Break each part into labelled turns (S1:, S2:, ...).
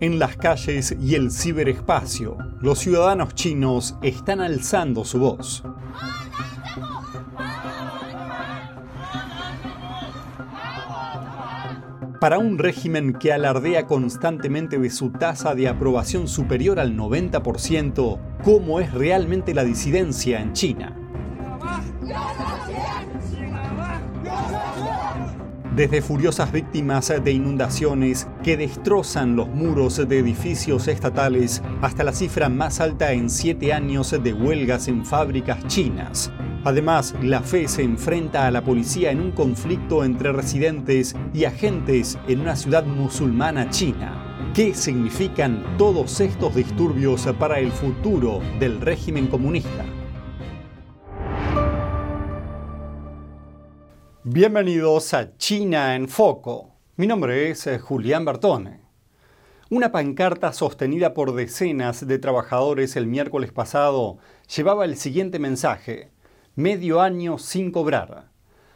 S1: En las calles y el ciberespacio, los ciudadanos chinos están alzando su voz. Para un régimen que alardea constantemente de su tasa de aprobación superior al 90%, ¿cómo es realmente la disidencia en China? Desde furiosas víctimas de inundaciones que destrozan los muros de edificios estatales hasta la cifra más alta en siete años de huelgas en fábricas chinas. Además, la fe se enfrenta a la policía en un conflicto entre residentes y agentes en una ciudad musulmana china. ¿Qué significan todos estos disturbios para el futuro del régimen comunista? Bienvenidos a China en Foco. Mi nombre es eh, Julián Bertone. Una pancarta sostenida por decenas de trabajadores el miércoles pasado llevaba el siguiente mensaje, medio año sin cobrar.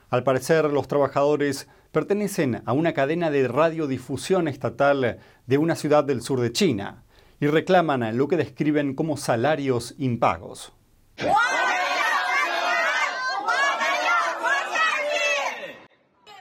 S1: Al parecer, los trabajadores pertenecen a una cadena de radiodifusión estatal de una ciudad del sur de China y reclaman lo que describen como salarios impagos.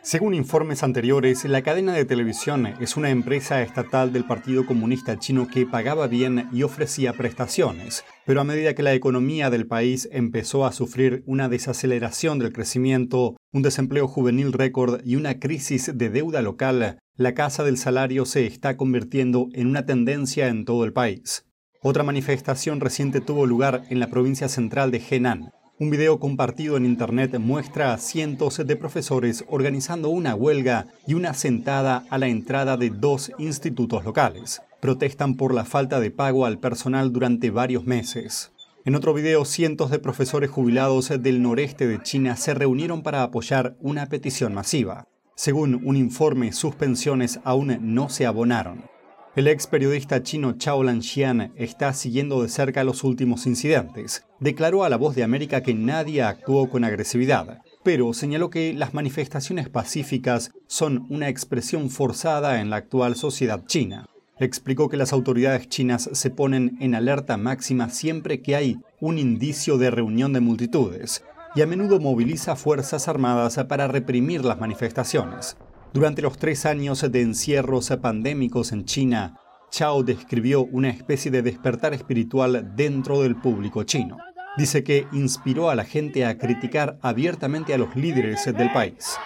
S1: Según informes anteriores, la cadena de televisión es una empresa estatal del Partido Comunista Chino que pagaba bien y ofrecía prestaciones, pero a medida que la economía del país empezó a sufrir una desaceleración del crecimiento, un desempleo juvenil récord y una crisis de deuda local, la casa del salario se está convirtiendo en una tendencia en todo el país. Otra manifestación reciente tuvo lugar en la provincia central de Henan, un video compartido en Internet muestra a cientos de profesores organizando una huelga y una sentada a la entrada de dos institutos locales. Protestan por la falta de pago al personal durante varios meses. En otro video, cientos de profesores jubilados del noreste de China se reunieron para apoyar una petición masiva. Según un informe, sus pensiones aún no se abonaron. El ex periodista chino Chao Lanxian está siguiendo de cerca los últimos incidentes. Declaró a La Voz de América que nadie actuó con agresividad, pero señaló que las manifestaciones pacíficas son una expresión forzada en la actual sociedad china. Explicó que las autoridades chinas se ponen en alerta máxima siempre que hay un indicio de reunión de multitudes y a menudo moviliza fuerzas armadas para reprimir las manifestaciones. Durante los tres años de encierros pandémicos en China, Chao describió una especie de despertar espiritual dentro del público chino. Dice que inspiró a la gente a criticar abiertamente a los líderes del país.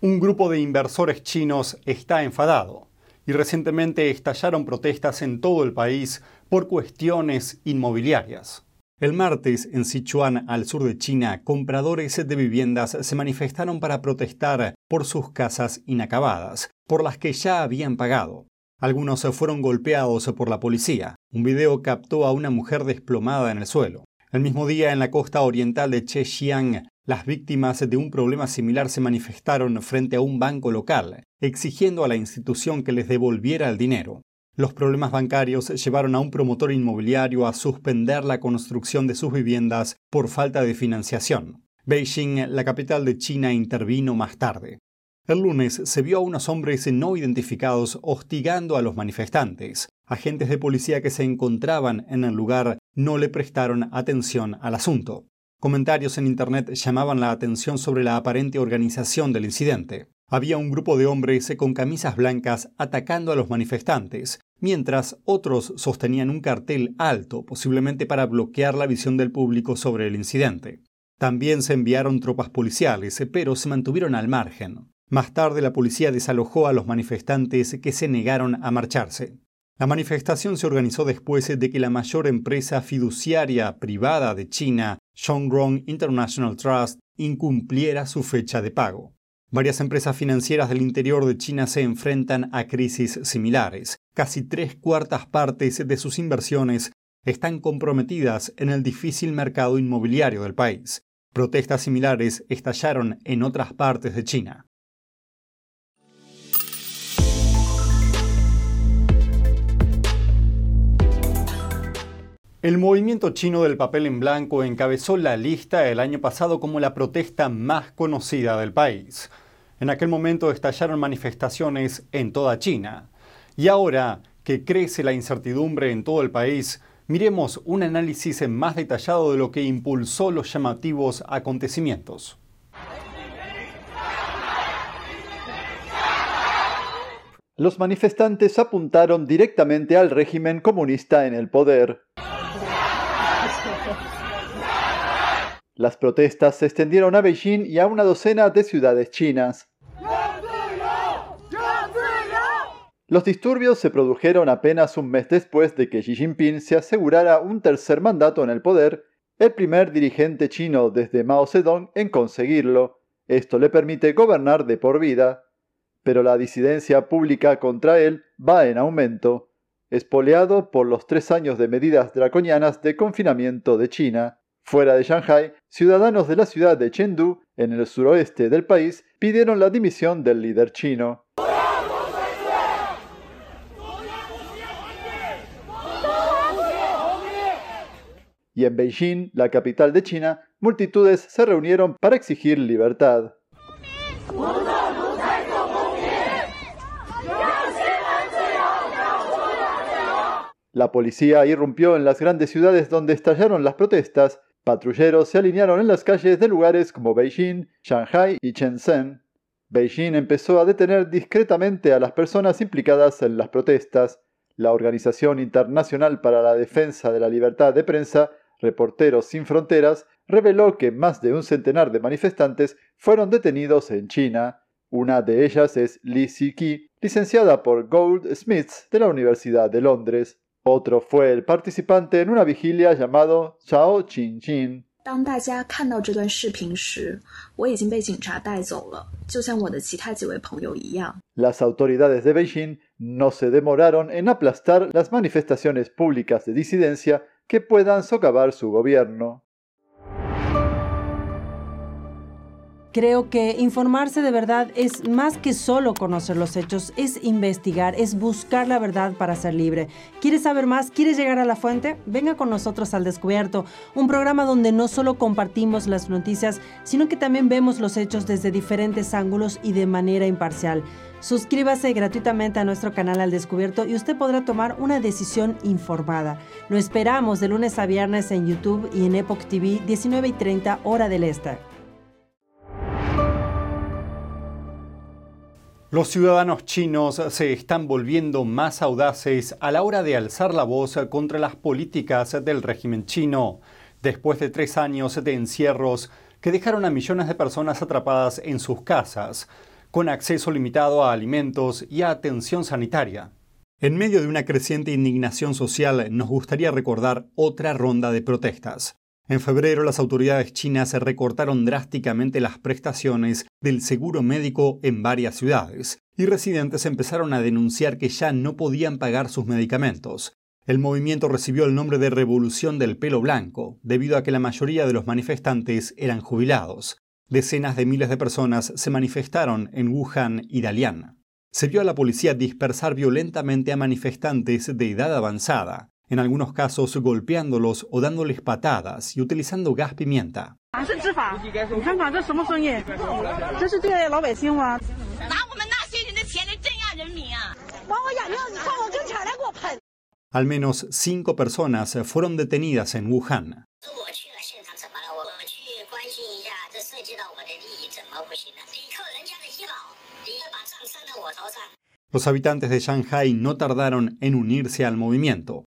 S1: Un grupo de inversores chinos está enfadado y recientemente estallaron protestas en todo el país por cuestiones inmobiliarias. El martes, en Sichuan, al sur de China, compradores de viviendas se manifestaron para protestar por sus casas inacabadas, por las que ya habían pagado. Algunos fueron golpeados por la policía. Un video captó a una mujer desplomada en el suelo. El mismo día, en la costa oriental de Chexiang, las víctimas de un problema similar se manifestaron frente a un banco local, exigiendo a la institución que les devolviera el dinero. Los problemas bancarios llevaron a un promotor inmobiliario a suspender la construcción de sus viviendas por falta de financiación. Beijing, la capital de China, intervino más tarde. El lunes se vio a unos hombres no identificados hostigando a los manifestantes. Agentes de policía que se encontraban en el lugar no le prestaron atención al asunto. Comentarios en Internet llamaban la atención sobre la aparente organización del incidente. Había un grupo de hombres con camisas blancas atacando a los manifestantes, mientras otros sostenían un cartel alto, posiblemente para bloquear la visión del público sobre el incidente. También se enviaron tropas policiales, pero se mantuvieron al margen. Más tarde la policía desalojó a los manifestantes que se negaron a marcharse. La manifestación se organizó después de que la mayor empresa fiduciaria privada de China, Shengrong International Trust, incumpliera su fecha de pago. Varias empresas financieras del interior de China se enfrentan a crisis similares. Casi tres cuartas partes de sus inversiones están comprometidas en el difícil mercado inmobiliario del país. Protestas similares estallaron en otras partes de China. El movimiento chino del papel en blanco encabezó la lista el año pasado como la protesta más conocida del país. En aquel momento estallaron manifestaciones en toda China. Y ahora que crece la incertidumbre en todo el país, miremos un análisis más detallado de lo que impulsó los llamativos acontecimientos.
S2: Los manifestantes apuntaron directamente al régimen comunista en el poder. Las protestas se extendieron a Beijing y a una docena de ciudades chinas. Los disturbios se produjeron apenas un mes después de que Xi Jinping se asegurara un tercer mandato en el poder, el primer dirigente chino desde Mao Zedong en conseguirlo. Esto le permite gobernar de por vida. Pero la disidencia pública contra él va en aumento, espoleado por los tres años de medidas draconianas de confinamiento de China. Fuera de Shanghai, ciudadanos de la ciudad de Chengdu, en el suroeste del país, pidieron la dimisión del líder chino. Y en Beijing, la capital de China, multitudes se reunieron para exigir libertad. La policía irrumpió en las grandes ciudades donde estallaron las protestas. Patrulleros se alinearon en las calles de lugares como Beijing, Shanghai y Shenzhen. Beijing empezó a detener discretamente a las personas implicadas en las protestas. La Organización Internacional para la Defensa de la Libertad de Prensa Reporteros Sin Fronteras reveló que más de un centenar de manifestantes fueron detenidos en China. Una de ellas es Li Ziki, licenciada por Goldsmiths de la Universidad de Londres. Otro fue el participante en una vigilia llamado Chao Qingjin. Las autoridades de Beijing no se demoraron en aplastar las manifestaciones públicas de disidencia que puedan socavar su gobierno.
S3: Creo que informarse de verdad es más que solo conocer los hechos, es investigar, es buscar la verdad para ser libre. ¿Quieres saber más? ¿Quieres llegar a la fuente? Venga con nosotros al Descubierto, un programa donde no solo compartimos las noticias, sino que también vemos los hechos desde diferentes ángulos y de manera imparcial. Suscríbase gratuitamente a nuestro canal Al Descubierto y usted podrá tomar una decisión informada. Lo esperamos de lunes a viernes en YouTube y en Epoch TV 19 y 30 hora del este.
S1: Los ciudadanos chinos se están volviendo más audaces a la hora de alzar la voz contra las políticas del régimen chino, después de tres años de encierros que dejaron a millones de personas atrapadas en sus casas con acceso limitado a alimentos y a atención sanitaria. En medio de una creciente indignación social, nos gustaría recordar otra ronda de protestas. En febrero, las autoridades chinas recortaron drásticamente las prestaciones del seguro médico en varias ciudades, y residentes empezaron a denunciar que ya no podían pagar sus medicamentos. El movimiento recibió el nombre de Revolución del Pelo Blanco, debido a que la mayoría de los manifestantes eran jubilados. Decenas de miles de personas se manifestaron en Wuhan y Dalian. Se vio a la policía dispersar violentamente a manifestantes de edad avanzada, en algunos casos golpeándolos o dándoles patadas y utilizando gas pimienta. Al menos cinco personas fueron detenidas en Wuhan. Los habitantes de Shanghai no tardaron en unirse al movimiento.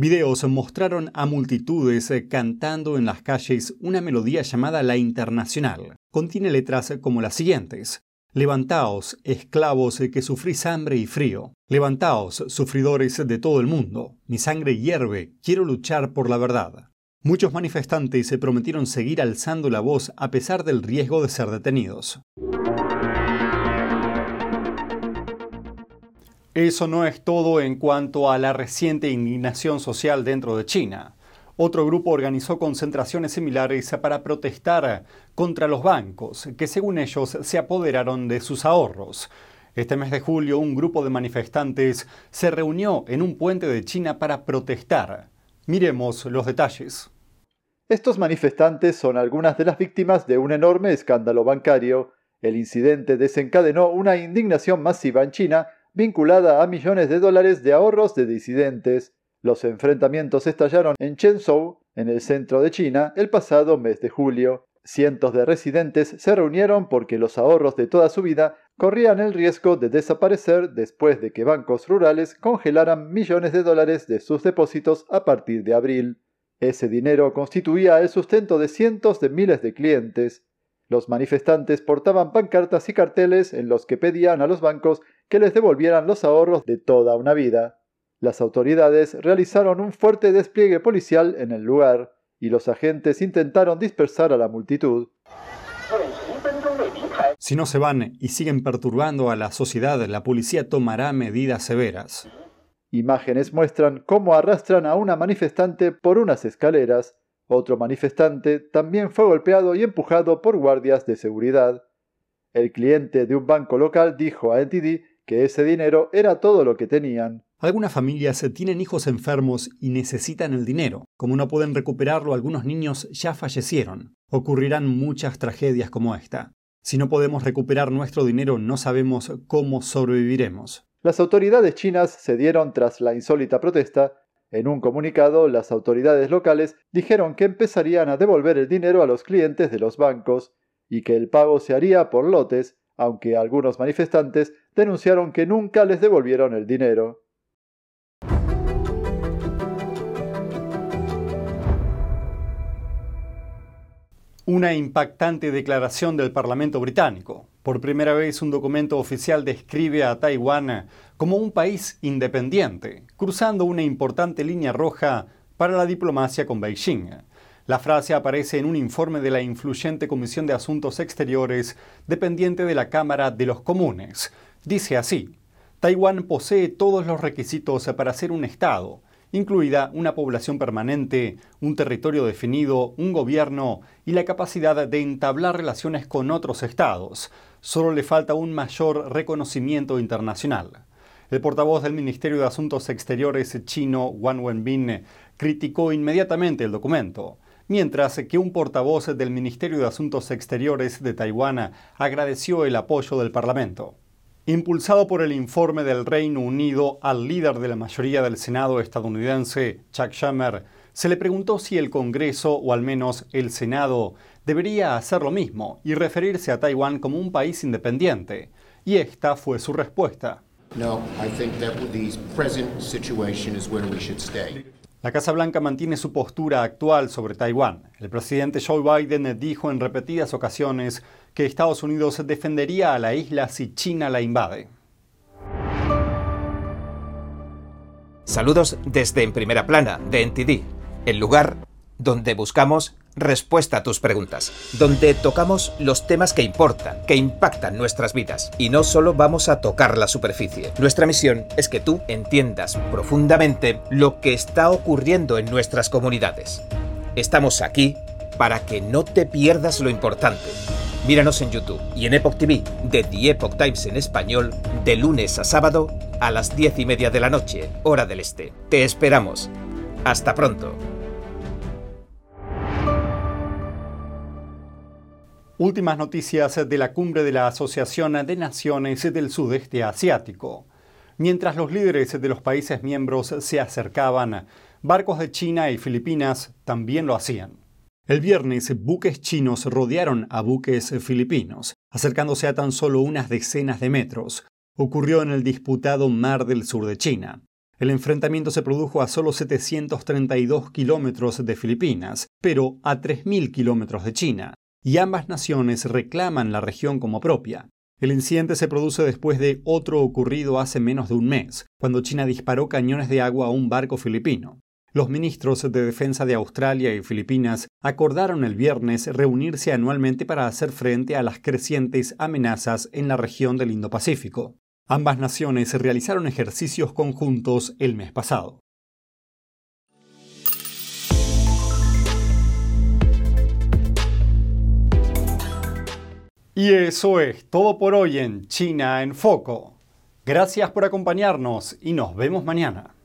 S1: Videos mostraron a multitudes cantando en las calles una melodía llamada La Internacional. Contiene letras como las siguientes. Levantaos, esclavos que sufrís hambre y frío. Levantaos, sufridores de todo el mundo. Mi sangre hierve, quiero luchar por la verdad. Muchos manifestantes se prometieron seguir alzando la voz a pesar del riesgo de ser detenidos. Eso no es todo en cuanto a la reciente indignación social dentro de China. Otro grupo organizó concentraciones similares para protestar contra los bancos, que según ellos se apoderaron de sus ahorros. Este mes de julio, un grupo de manifestantes se reunió en un puente de China para protestar. Miremos los detalles.
S2: Estos manifestantes son algunas de las víctimas de un enorme escándalo bancario. El incidente desencadenó una indignación masiva en China vinculada a millones de dólares de ahorros de disidentes. Los enfrentamientos estallaron en Chenzhou, en el centro de China, el pasado mes de julio. Cientos de residentes se reunieron porque los ahorros de toda su vida corrían el riesgo de desaparecer después de que bancos rurales congelaran millones de dólares de sus depósitos a partir de abril. Ese dinero constituía el sustento de cientos de miles de clientes. Los manifestantes portaban pancartas y carteles en los que pedían a los bancos que les devolvieran los ahorros de toda una vida. Las autoridades realizaron un fuerte despliegue policial en el lugar y los agentes intentaron dispersar a la multitud.
S1: Si no se van y siguen perturbando a la sociedad, la policía tomará medidas severas.
S2: Imágenes muestran cómo arrastran a una manifestante por unas escaleras. Otro manifestante también fue golpeado y empujado por guardias de seguridad. El cliente de un banco local dijo a NTD que ese dinero era todo lo que tenían.
S1: Algunas familias tienen hijos enfermos y necesitan el dinero. Como no pueden recuperarlo, algunos niños ya fallecieron. Ocurrirán muchas tragedias como esta. Si no podemos recuperar nuestro dinero, no sabemos cómo sobreviviremos.
S2: Las autoridades chinas cedieron tras la insólita protesta. En un comunicado, las autoridades locales dijeron que empezarían a devolver el dinero a los clientes de los bancos y que el pago se haría por lotes, aunque algunos manifestantes denunciaron que nunca les devolvieron el dinero.
S1: Una impactante declaración del Parlamento británico. Por primera vez un documento oficial describe a Taiwán como un país independiente, cruzando una importante línea roja para la diplomacia con Beijing. La frase aparece en un informe de la influyente Comisión de Asuntos Exteriores dependiente de la Cámara de los Comunes. Dice así, Taiwán posee todos los requisitos para ser un Estado, incluida una población permanente, un territorio definido, un gobierno y la capacidad de entablar relaciones con otros estados. Solo le falta un mayor reconocimiento internacional. El portavoz del Ministerio de Asuntos Exteriores chino, Wang Wenbin, criticó inmediatamente el documento, mientras que un portavoz del Ministerio de Asuntos Exteriores de Taiwán agradeció el apoyo del Parlamento. Impulsado por el informe del Reino Unido al líder de la mayoría del Senado estadounidense, Chuck Schumer, se le preguntó si el Congreso, o al menos el Senado, debería hacer lo mismo y referirse a Taiwán como un país independiente. Y esta fue su respuesta. No, I think that the present situation is where we should stay. La Casa Blanca mantiene su postura actual sobre Taiwán. El presidente Joe Biden dijo en repetidas ocasiones que Estados Unidos defendería a la isla si China la invade.
S4: Saludos desde En Primera Plana, de NTD, el lugar donde buscamos respuesta a tus preguntas, donde tocamos los temas que importan, que impactan nuestras vidas. Y no solo vamos a tocar la superficie. Nuestra misión es que tú entiendas profundamente lo que está ocurriendo en nuestras comunidades. Estamos aquí para que no te pierdas lo importante. Míranos en YouTube y en Epoch TV de The Epoch Times en español de lunes a sábado a las 10 y media de la noche, hora del este. Te esperamos. Hasta pronto.
S1: Últimas noticias de la cumbre de la Asociación de Naciones del Sudeste Asiático. Mientras los líderes de los países miembros se acercaban, barcos de China y Filipinas también lo hacían. El viernes, buques chinos rodearon a buques filipinos, acercándose a tan solo unas decenas de metros. Ocurrió en el disputado Mar del Sur de China. El enfrentamiento se produjo a solo 732 kilómetros de Filipinas, pero a 3.000 kilómetros de China, y ambas naciones reclaman la región como propia. El incidente se produce después de otro ocurrido hace menos de un mes, cuando China disparó cañones de agua a un barco filipino. Los ministros de Defensa de Australia y Filipinas acordaron el viernes reunirse anualmente para hacer frente a las crecientes amenazas en la región del Indo-Pacífico. Ambas naciones realizaron ejercicios conjuntos el mes pasado. Y eso es todo por hoy en China en Foco. Gracias por acompañarnos y nos vemos mañana.